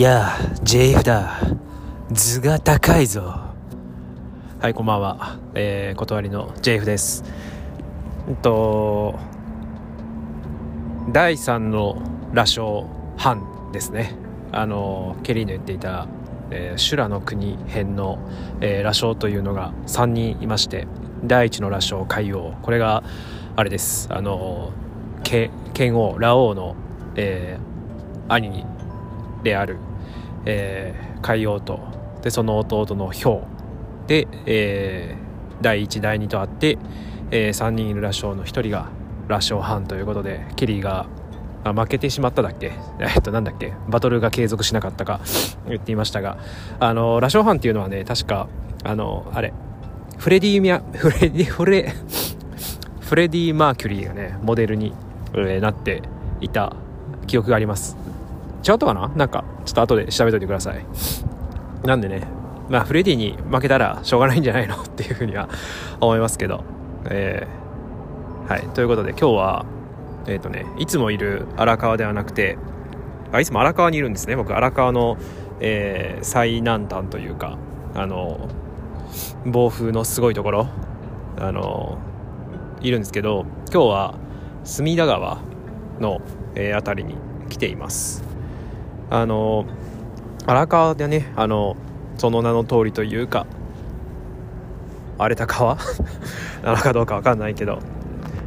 やあ JF だ。図が高いぞ。はいこんばんは、えー、断りの JF です。えっと第3の羅生藩ですね。あのケリーの言っていた、えー、修羅の国編の、えー、羅生というのが3人いまして第一の羅生海王。これがあれです。あの剣王ラオウの、えー、兄にである、えー、海王とでその弟のヒョウ。で、えー、第1第2とあって、えー、3人いる羅生の1人が羅生藩ということでケリーがあ負けてしまっただっけ？えっとなんだっけ？バトルが継続しなかったか言っていましたがあの羅生藩っていうのはね確かあのあれフレディミャフレディフレフレディ・マーキュリーがねモデルに、えー、なっていた記憶があります。違ったかな？なんかちょっと後で調べといてください。なんでねまあフレディに負けたらしょうがないんじゃないの？っていうふうには思いますけど。えー、はい。ということで今日はえっ、ー、とねいつもいる荒川ではなくてあいつも荒川にいるんですね。僕荒川の、えー、最南端というかあの暴風のすごいところあのいるんですけど今日は隅田川の、えー、辺りに来ています。あの荒川でねあのその名の通りというか荒れた川？なのかどうか分かんないけど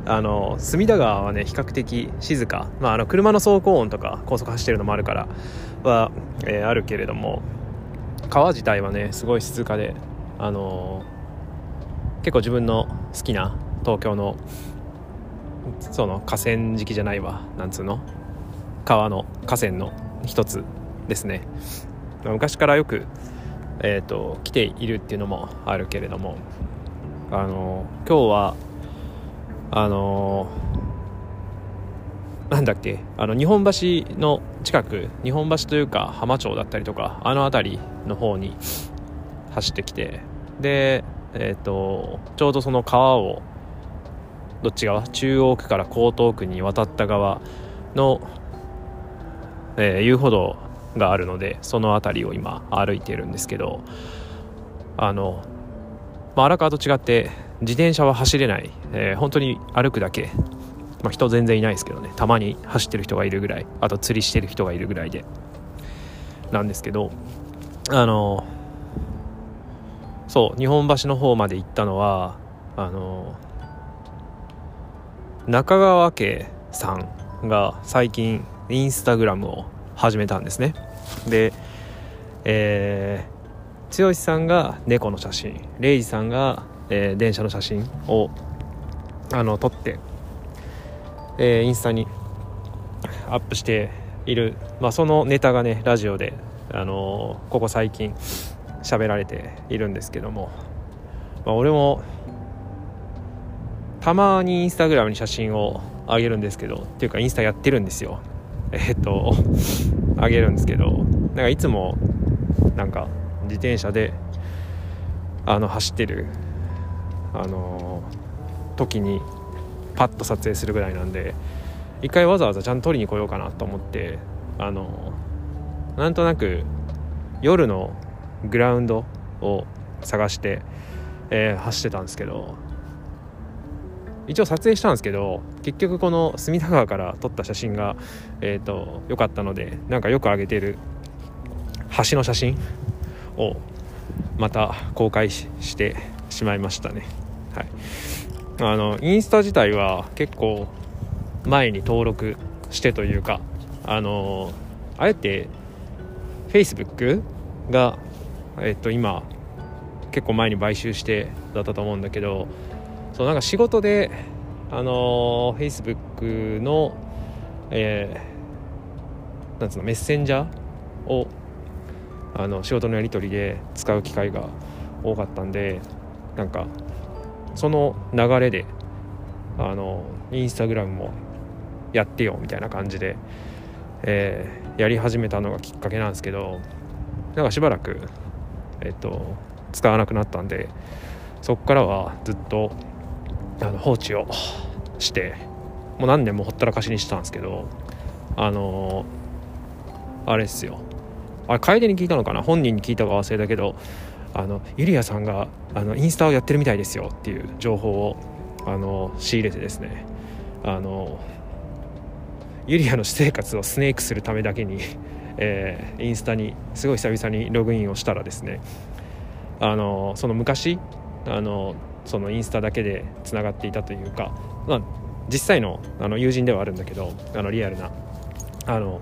あの隅田川はね比較的静か、まあ、あの車の走行音とか高速走ってるのもあるからは、えー、あるけれども川自体はねすごい静かであの結構自分の好きな東京のその河川敷じゃないわなんつうの？川の河川の一つですね。昔からよく、えーと、来ているっていうのもあるけれどもあの今日はあのなんだっけあの日本橋の近く日本橋というか浜町だったりとかあの辺りの方に走ってきてで、えーとちょうどその川をどっち側？中央区から江東区に渡った側の、えー、遊歩道があるのでその辺りを今歩いてるんですけどあの、まあ、荒川と違って自転車は走れない、えー、本当に歩くだけ、まあ、人全然いないですけどね。たまに走ってる人がいるぐらい。あと釣りしてる人がいるぐらいで。なんですけどあのそう日本橋の方まで行ったのはあの中川家さんが最近インスタグラムを始めたんですね。でえー、剛さんが猫の写真レイジさんが、えー、電車の写真をあの撮って、えー、インスタにアップしている、まあ、そのネタがねラジオで、あのー、ここ最近喋られているんですけども、まあ、俺もたまにインスタグラムに写真をあげるんですけどっていうかインスタやってるんですよ。えっとあげるんですけどなんかいつもなんか自転車であの走ってるあの時にパッと撮影するぐらいなんで一回わざわざちゃんと撮りに来ようかなと思ってあのなんとなく夜のグラウンドを探して、えー、走ってたんですけど一応撮影したんですけど結局この隅田川から撮った写真がえっ、ー、と良かったのでなんかよく上げてる橋の写真をまた公開してしまいましたね。はい。あのインスタ自体は結構前に登録してというかあのあえて Facebook がえっ、ー、と今結構前に買収してだったと思うんだけどそうなんか仕事であの Facebook のえー、なんつうのメッセンジャーをあの仕事のやり取りで使う機会が多かったんでなんかその流れであのインスタグラムもやってよみたいな感じで、えー、やり始めたのがきっかけなんですけどなんかしばらく、えっと、使わなくなったんでそこからはずっとあの放置をしてもう何年もほったらかしにしてたんですけどあのー、あれですよ。あれ楓に聞いたのかな？本人に聞いたか忘れたけどあのユリアさんがあのインスタをやってるみたいですよっていう情報をあの仕入れてですね。あのユリアの私生活をスネークするためだけに、えー、インスタにすごい久々にログインをしたらですねあのその昔あのそのインスタだけでつながっていたというか、まあ、実際のあの友人ではあるんだけどあのリアルな。あの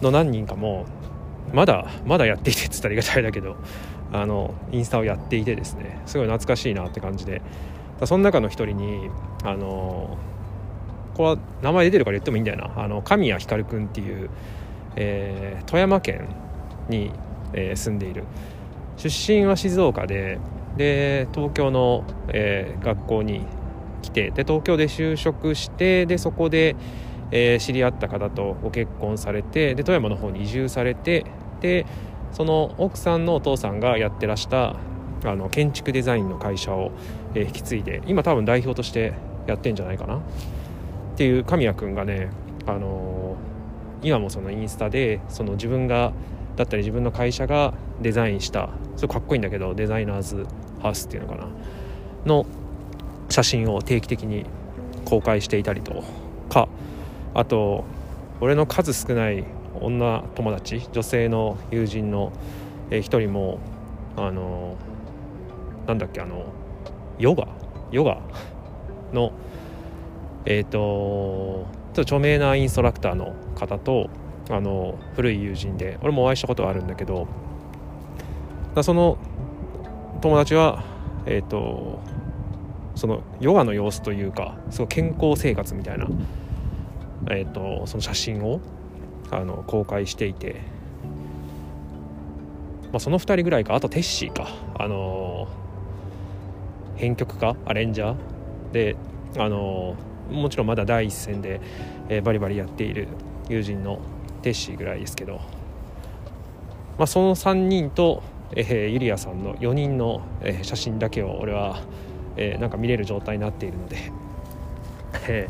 の何人かもまだまだやっていてっつったら言い方あれだけどあのインスタをやっていてですねすごい懐かしいなって感じで。その中の一人にあのこれは名前出てるから言ってもいいんだよな。あの神谷光君っていう、えー、富山県に、えー、住んでいる。出身は静岡でで東京の、えー、学校に来てで東京で就職してでそこで、えー、知り合った方とご結婚されてで富山の方に移住されてでその奥さんのお父さんがやってらしたあの建築デザインの会社を、えー、引き継いで今多分代表としてやってんじゃないかな？っていう神谷君がね、あのー、今もそのインスタでその自分がだったり自分の会社がデザインしたそれかっこいいんだけどデザイナーズハウスっていうのかなの写真を定期的に公開していたりとかあと俺の数少ない女友達女性の友人の一人もあのなんだっけあのヨガヨガ？のえっ、ー、とちょっと著名なインストラクターの方とあの古い友人で俺もお会いしたことはあるんだけどだその友達はえっ、ー、とそのヨガの様子というかすごい健康生活みたいな、えーと、その写真をあの公開していて、まあ、その2人ぐらいかあとテッシーかあのー、編曲家アレンジャーであのー、もちろんまだ第一線で、えー、バリバリやっている友人のテッシーぐらいですけど、まあ、その3人と、えー、ユリアさんの4人の、えー、写真だけを俺はえー、なんか見れる状態になっているので、え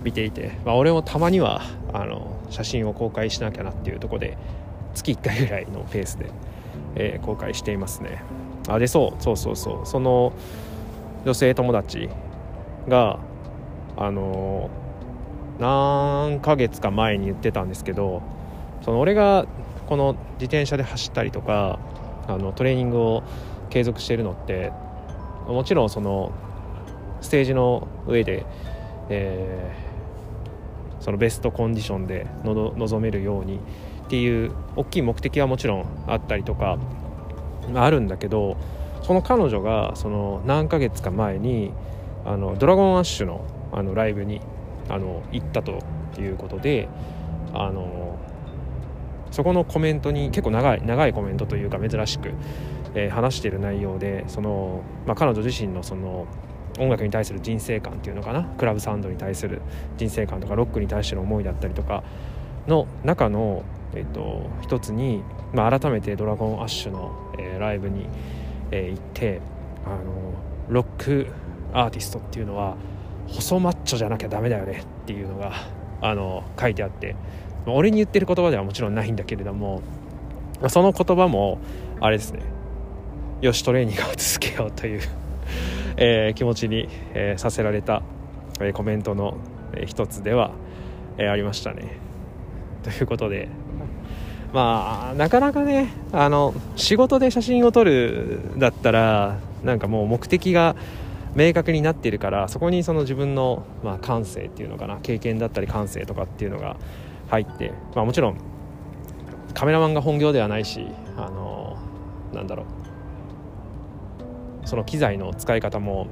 ー、見ていて、まあ、俺もたまにはあの写真を公開しなきゃなっていうとこで月1回ぐらいのペースで、えー、公開していますね。あでそうそうそうそうその女性友達があの何ヶ月か前に言ってたんですけどその俺がこの自転車で走ったりとかあのトレーニングを継続してるのってもちろんそのステージの上で、えー、そのベストコンディションで臨めるようにっていう大きい目的はもちろんあったりとかあるんだけどその彼女がその何ヶ月か前にあのドラゴンアッシュのあのライブにあの行ったということであのそこのコメントに結構長い長いコメントというか珍しくえー、話している内容でその、まあ、彼女自身のその音楽に対する人生観っていうのかな？クラブサウンドに対する人生観とかロックに対しての思いだったりとかの中の、えーと、一つに、まあ、改めてドラゴンアッシュの、えー、ライブに、えー、行ってあのロックアーティストっていうのは細マッチョじゃなきゃダメだよねっていうのがあの書いてあって、俺に言ってる言葉ではもちろんないんだけれどもその言葉もあれですねよしトレーニングを続けようという えー、気持ちに、えー、させられた、えー、コメントの、えー、一つでは、えー、ありましたね。ということでまあなかなかねあの仕事で写真を撮るだったらなんかもう目的が明確になっているからそこにその自分の、まあ、感性っていうのかな経験だったり感性とかっていうのが入って、まあ、もちろんカメラマンが本業ではないしあのなんだろうその機材の使い方も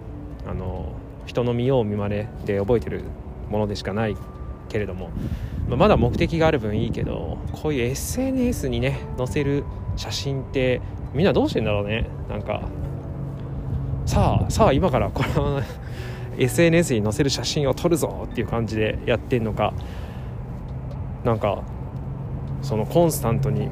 あの人の見よう見まねで覚えてるものでしかないけれども、まあ、まだ目的がある分いいけどこういう SNS にね載せる写真ってみんなどうしてんだろうね。なんかさあさあ今からこの SNS に載せる写真を撮るぞっていう感じでやってんのか。なんかそのコンスタントに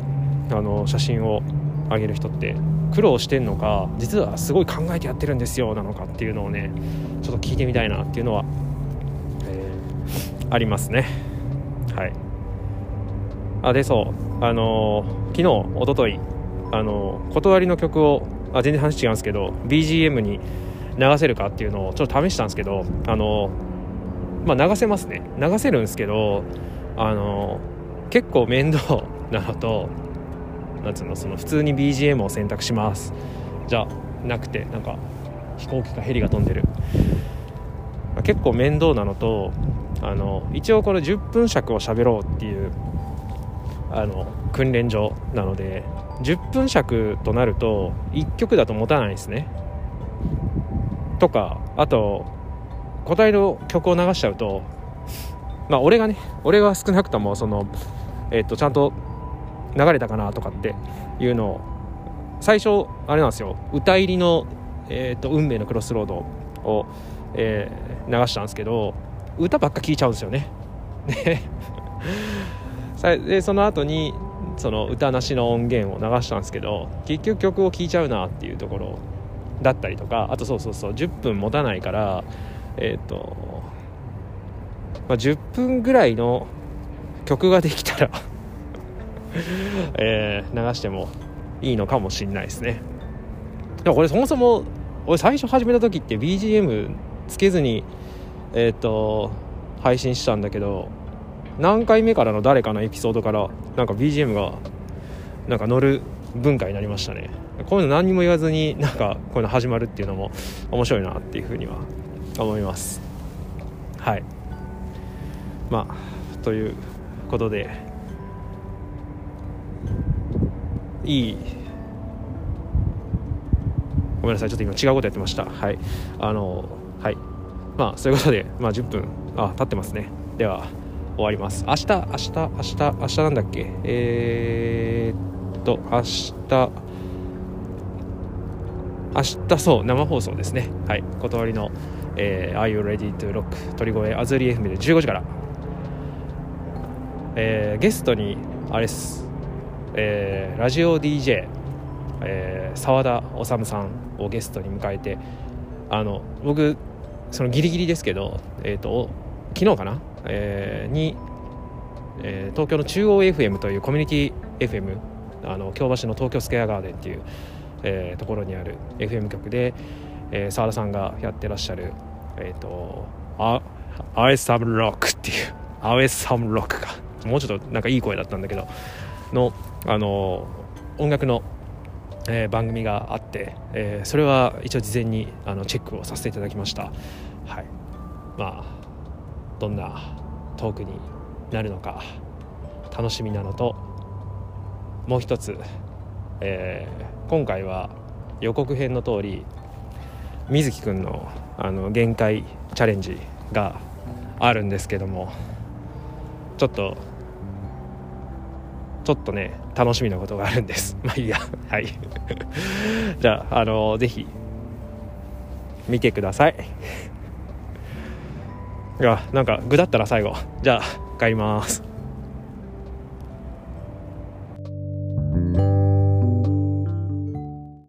あの写真を上げる人って苦労してんのか実はすごい考えてやってるんですよなのかっていうのをねちょっと聞いてみたいなっていうのは、えー、ありますね。はい。あでそう。あの、昨日おとといあの、断りの曲をあ全然話違うんですけど BGM に流せるかっていうのをちょっと試したんですけどあの、まあ流せますね。流せるんですけどあの結構面倒なのとなんつうのその普通に BGM を選択します。じゃなくてなんか飛行機かヘリが飛んでる。結構面倒なのとあの一応この10分尺を喋ろうっていうあの訓練場なので10分尺となると1曲だと持たないですね。とかあと答えの曲を流しちゃうとまあ俺がね俺は少なくともそのえっ、とちゃんと流れたかなとかっていうのを最初あれなんですよ。歌入りの、えーと、運命のクロスロードを、えー、流したんですけど歌ばっか聴いちゃうんですよね。でその後にその歌なしの音源を流したんですけど結局曲を聴いちゃうなっていうところだったりとかあとそうそうそう10分持たないからえっ、ー、と、まあ、10分ぐらいの曲ができたら えー、流してもいいのかもしんないですね。でもこれそもそも俺最初始めた時って BGM つけずにえっ、ー、と配信したんだけど何回目からの誰かのエピソードからなんか BGM がなんか乗る文化になりましたね。こういうの何にも言わずになんかこういうの始まるっていうのも面白いなっていうふうには思います。はい。まあということでいいごめんなさいちょっと今違うことやってました。はい。あのはい。まあそういうことでまあ10分あ経ってますね。では。終わります。明日明日明日明日なんだっけ？えー、っと明日明日そう生放送ですね。はい。断りの、えー、Are You Ready to Rock 鳥越アズリ FM で15時から。えー、ゲストにあれです。えー、ラジオ DJ えー、田修さんをゲストに迎えてあの僕そのギリギリですけど、えーと、昨日かな、えー、に、えー、東京の中央 FM というコミュニティ FM あの京橋の東京スクエアガーデンっていう、えー、ところにある FM 局で、えー、田さんがやってらっしゃるえっ、ー、とあアエサムロックっていうアエサムロックか。もうちょっとなんかいい声だったんだけどのあの音楽の、えー、番組があって、えー、それは一応事前にあのチェックをさせていただきました。はい。まあどんなトークになるのか楽しみなのともう一つ、えー、今回は予告編の通り水木くんのあの限界チャレンジがあるんですけどもちょっとちょっとね楽しみなことがあるんです。まあいいや。はい。じゃああのぜひ見てください。がなんか具だったら最後。じゃあ帰ります。